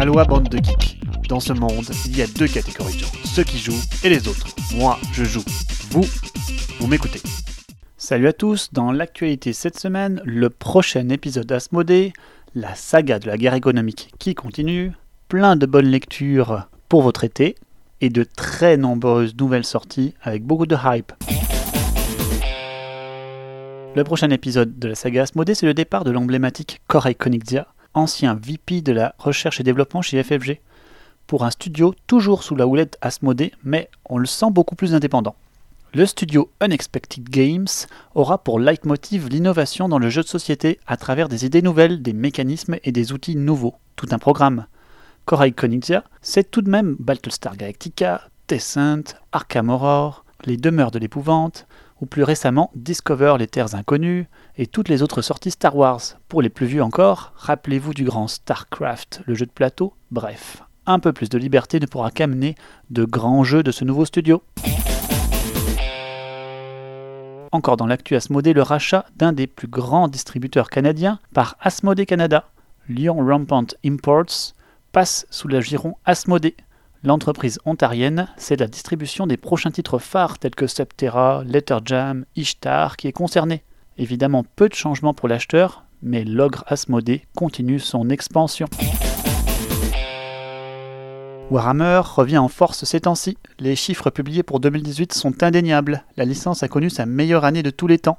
Aloha bande de geeks. Dans ce monde, il y a deux catégories de gens, ceux qui jouent et les autres. Moi, je joue. Vous, vous m'écoutez. Salut à tous, dans l'actualité cette semaine, le prochain épisode d'Asmodée, la saga de la guerre économique qui continue, plein de bonnes lectures pour votre été, et de très nombreuses nouvelles sorties avec beaucoup de hype. Le prochain épisode de la saga Asmodée, c'est le départ de l'emblématique Korei Konigzia, ancien VP de la recherche et développement chez FFG, pour un studio toujours sous la houlette Asmodée, mais on le sent beaucoup plus indépendant. Le studio Unexpected Games aura pour leitmotiv l'innovation dans le jeu de société à travers des idées nouvelles, des mécanismes et des outils nouveaux. Tout un programme. Korai Konigzia, c'est tout de même Battlestar Galactica, Descent, Arkham Horror, Les Demeures de l'épouvante, ou plus récemment Discover les Terres Inconnues et toutes les autres sorties Star Wars. Pour les plus vieux encore, rappelez-vous du grand StarCraft, le jeu de plateau, bref. Un peu plus de liberté ne pourra qu'amener de grands jeux de ce nouveau studio. Encore dans l'actu Asmodée, le rachat d'un des plus grands distributeurs canadiens par Asmodée Canada, Lyon Rampant Imports, passe sous la giron Asmodée. L'entreprise ontarienne, c'est la distribution des prochains titres phares tels que Subterra, Letterjam, Ishtar qui est concernée. Évidemment, peu de changements pour l'acheteur, mais l'ogre Asmodée continue son expansion. Warhammer revient en force ces temps-ci. Les chiffres publiés pour 2018 sont indéniables. La licence a connu sa meilleure année de tous les temps.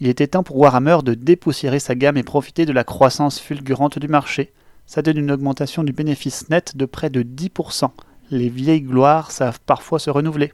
Il était temps pour Warhammer de dépoussiérer sa gamme et profiter de la croissance fulgurante du marché. Ça donne une augmentation du bénéfice net de près de 10% les vieilles gloires savent parfois se renouveler.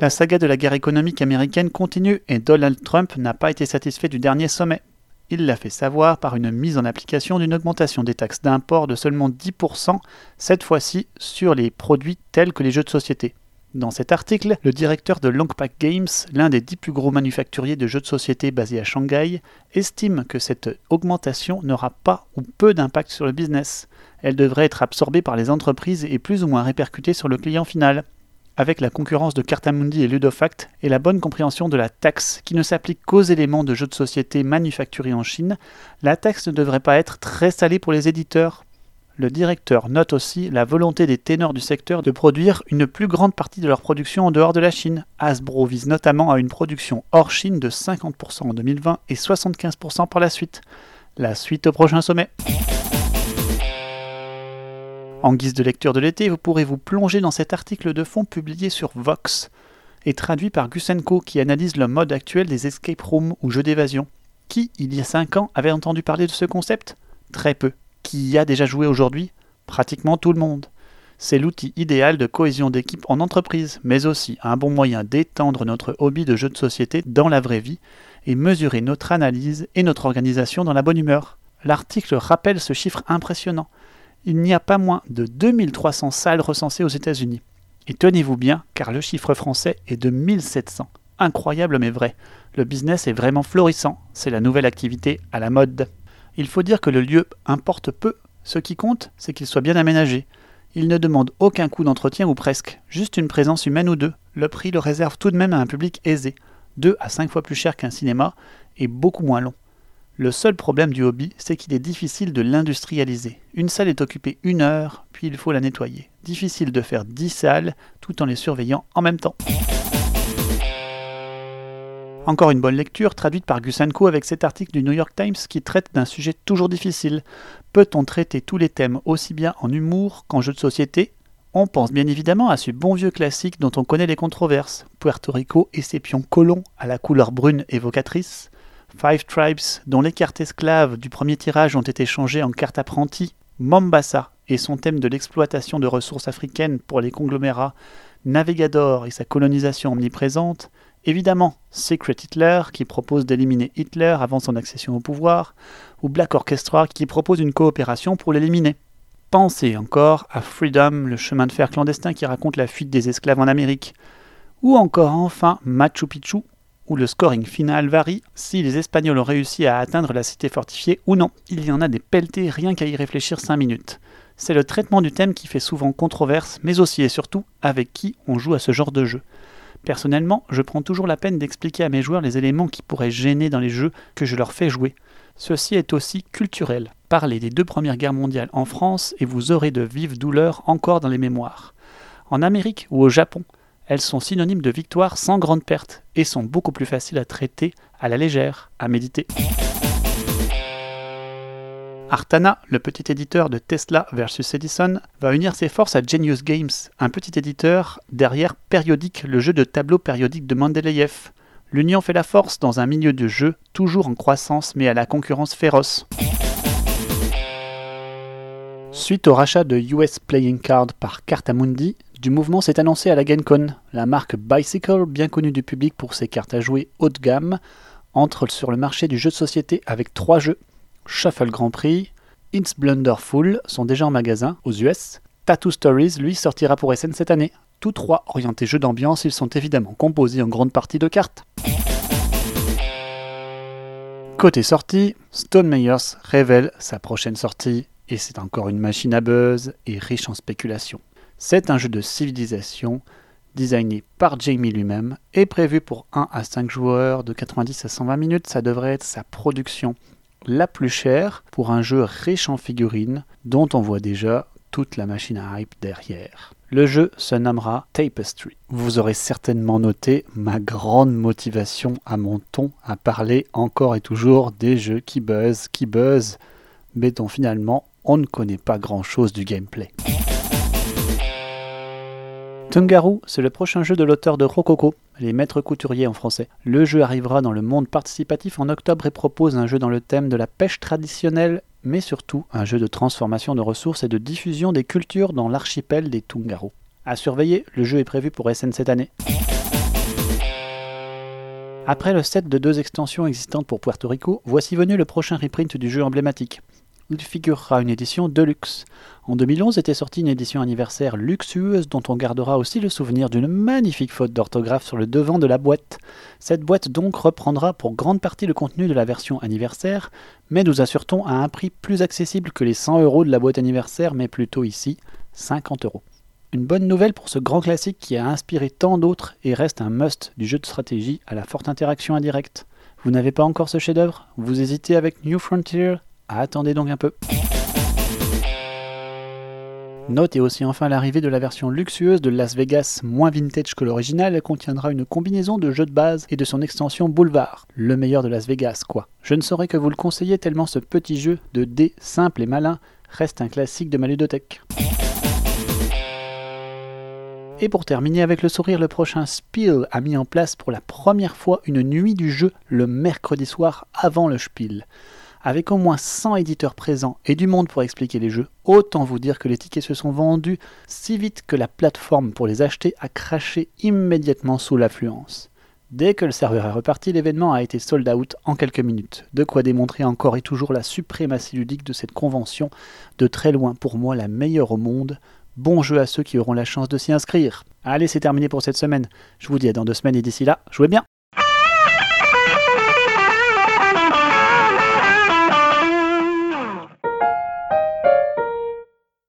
La saga de la guerre économique américaine continue et Donald Trump n'a pas été satisfait du dernier sommet. Il l'a fait savoir par une mise en application d'une augmentation des taxes d'import de seulement 10%, cette fois-ci sur les produits tels que les jeux de société. Dans cet article, le directeur de Longpack Games, l'un des dix plus gros manufacturiers de jeux de société basés à Shanghai, estime que cette augmentation n'aura pas ou peu d'impact sur le business. Elle devrait être absorbée par les entreprises et plus ou moins répercutée sur le client final. Avec la concurrence de Cartamundi et Ludofact et la bonne compréhension de la taxe qui ne s'applique qu'aux éléments de jeux de société manufacturés en Chine, la taxe ne devrait pas être très salée pour les éditeurs. Le directeur note aussi la volonté des ténors du secteur de produire une plus grande partie de leur production en dehors de la Chine. Hasbro vise notamment à une production hors Chine de 50% en 2020 et 75% par la suite. La suite au prochain sommet. En guise de lecture de l'été, vous pourrez vous plonger dans cet article de fond publié sur Vox et traduit par Gusenko qui analyse le mode actuel des escape rooms ou jeux d'évasion. Qui, il y a 5 ans, avait entendu parler de ce concept? Très peu qui y a déjà joué aujourd'hui Pratiquement tout le monde. C'est l'outil idéal de cohésion d'équipe en entreprise, mais aussi un bon moyen d'étendre notre hobby de jeu de société dans la vraie vie et mesurer notre analyse et notre organisation dans la bonne humeur. L'article rappelle ce chiffre impressionnant. Il n'y a pas moins de 2300 salles recensées aux États-Unis. Et tenez-vous bien, car le chiffre français est de 1700. Incroyable mais vrai. Le business est vraiment florissant. C'est la nouvelle activité à la mode. Il faut dire que le lieu importe peu. Ce qui compte, c'est qu'il soit bien aménagé. Il ne demande aucun coût d'entretien ou presque, juste une présence humaine ou deux. Le prix le réserve tout de même à un public aisé, deux à cinq fois plus cher qu'un cinéma et beaucoup moins long. Le seul problème du hobby, c'est qu'il est difficile de l'industrialiser. Une salle est occupée une heure, puis il faut la nettoyer. Difficile de faire dix salles tout en les surveillant en même temps. Encore une bonne lecture traduite par Gusanko avec cet article du New York Times qui traite d'un sujet toujours difficile. Peut-on traiter tous les thèmes aussi bien en humour qu'en jeu de société? On pense bien évidemment à ce bon vieux classique dont on connaît les controverses. Puerto Rico et ses pions colons à la couleur brune évocatrice. Five Tribes dont les cartes esclaves du premier tirage ont été changées en cartes apprenties. Mombasa et son thème de l'exploitation de ressources africaines pour les conglomérats. Navigador et sa colonisation omniprésente. Évidemment, Secret Hitler qui propose d'éliminer Hitler avant son accession au pouvoir, ou Black Orchestra qui propose une coopération pour l'éliminer. Pensez encore à Freedom, le chemin de fer clandestin qui raconte la fuite des esclaves en Amérique. Ou encore enfin Machu Picchu, où le scoring final varie si les Espagnols ont réussi à atteindre la cité fortifiée ou non. Il y en a des pelletés rien qu'à y réfléchir 5 minutes. C'est le traitement du thème qui fait souvent controverse, mais aussi et surtout avec qui on joue à ce genre de jeu. Personnellement, je prends toujours la peine d'expliquer à mes joueurs les éléments qui pourraient gêner dans les jeux que je leur fais jouer. Ceci est aussi culturel. Parlez des deux premières guerres mondiales en France et vous aurez de vives douleurs encore dans les mémoires. En Amérique ou au Japon, elles sont synonymes de victoire sans grande perte et sont beaucoup plus faciles à traiter à la légère, à méditer. Artana, le petit éditeur de Tesla versus Edison, va unir ses forces à Genius Games, un petit éditeur derrière Périodique, le jeu de tableau périodique de Mendeleïev. L'union fait la force dans un milieu de jeu toujours en croissance mais à la concurrence féroce. Suite au rachat de US Playing Card par Cartamundi, du mouvement s'est annoncé à la GameCon. La marque Bicycle, bien connue du public pour ses cartes à jouer haut de gamme, entre sur le marché du jeu de société avec trois jeux Shuffle Grand Prix, It's Blunderful sont déjà en magasin aux US. Tattoo Stories, lui, sortira pour SN cette année. Tous trois orientés jeux d'ambiance, ils sont évidemment composés en grande partie de cartes. Côté sortie, Stone Meyers révèle sa prochaine sortie, et c'est encore une machine à buzz et riche en spéculation. C'est un jeu de civilisation designé par Jamie lui-même et prévu pour 1 à 5 joueurs de 90 à 120 minutes. Ça devrait être sa production la plus chère pour un jeu riche en figurines dont on voit déjà toute la machine à hype derrière. Le jeu se nommera Tapestry. Vous aurez certainement noté ma grande motivation à mon ton à parler encore et toujours des jeux qui buzzent, qui buzzent, mais dont finalement on ne connaît pas grand chose du gameplay. Tungaru, c'est le prochain jeu de l'auteur de Rococo, les maîtres couturiers en français. Le jeu arrivera dans le monde participatif en octobre et propose un jeu dans le thème de la pêche traditionnelle, mais surtout un jeu de transformation de ressources et de diffusion des cultures dans l'archipel des Tungaru. À surveiller, le jeu est prévu pour SN cette année. Après le set de deux extensions existantes pour Puerto Rico, voici venu le prochain reprint du jeu emblématique figurera une édition Deluxe. En 2011 était sortie une édition anniversaire luxueuse dont on gardera aussi le souvenir d'une magnifique faute d'orthographe sur le devant de la boîte. Cette boîte donc reprendra pour grande partie le contenu de la version anniversaire, mais nous assurons à un prix plus accessible que les 100 euros de la boîte anniversaire, mais plutôt ici 50 euros. Une bonne nouvelle pour ce grand classique qui a inspiré tant d'autres et reste un must du jeu de stratégie à la forte interaction indirecte. Vous n'avez pas encore ce chef-d'œuvre? Vous hésitez avec New Frontier? Attendez donc un peu. Notez aussi enfin l'arrivée de la version luxueuse de Las Vegas, moins vintage que l'original, contiendra une combinaison de jeux de base et de son extension Boulevard, le meilleur de Las Vegas quoi. Je ne saurais que vous le conseiller tellement ce petit jeu de dés simple et malin reste un classique de ma ludothèque. Et pour terminer avec le sourire, le prochain Spiel a mis en place pour la première fois une nuit du jeu le mercredi soir avant le Spiel. Avec au moins 100 éditeurs présents et du monde pour expliquer les jeux, autant vous dire que les tickets se sont vendus si vite que la plateforme pour les acheter a craché immédiatement sous l'affluence. Dès que le serveur est reparti, l'événement a été sold out en quelques minutes. De quoi démontrer encore et toujours la suprématie ludique de cette convention, de très loin pour moi la meilleure au monde. Bon jeu à ceux qui auront la chance de s'y inscrire. Allez, c'est terminé pour cette semaine. Je vous dis à dans deux semaines et d'ici là, jouez bien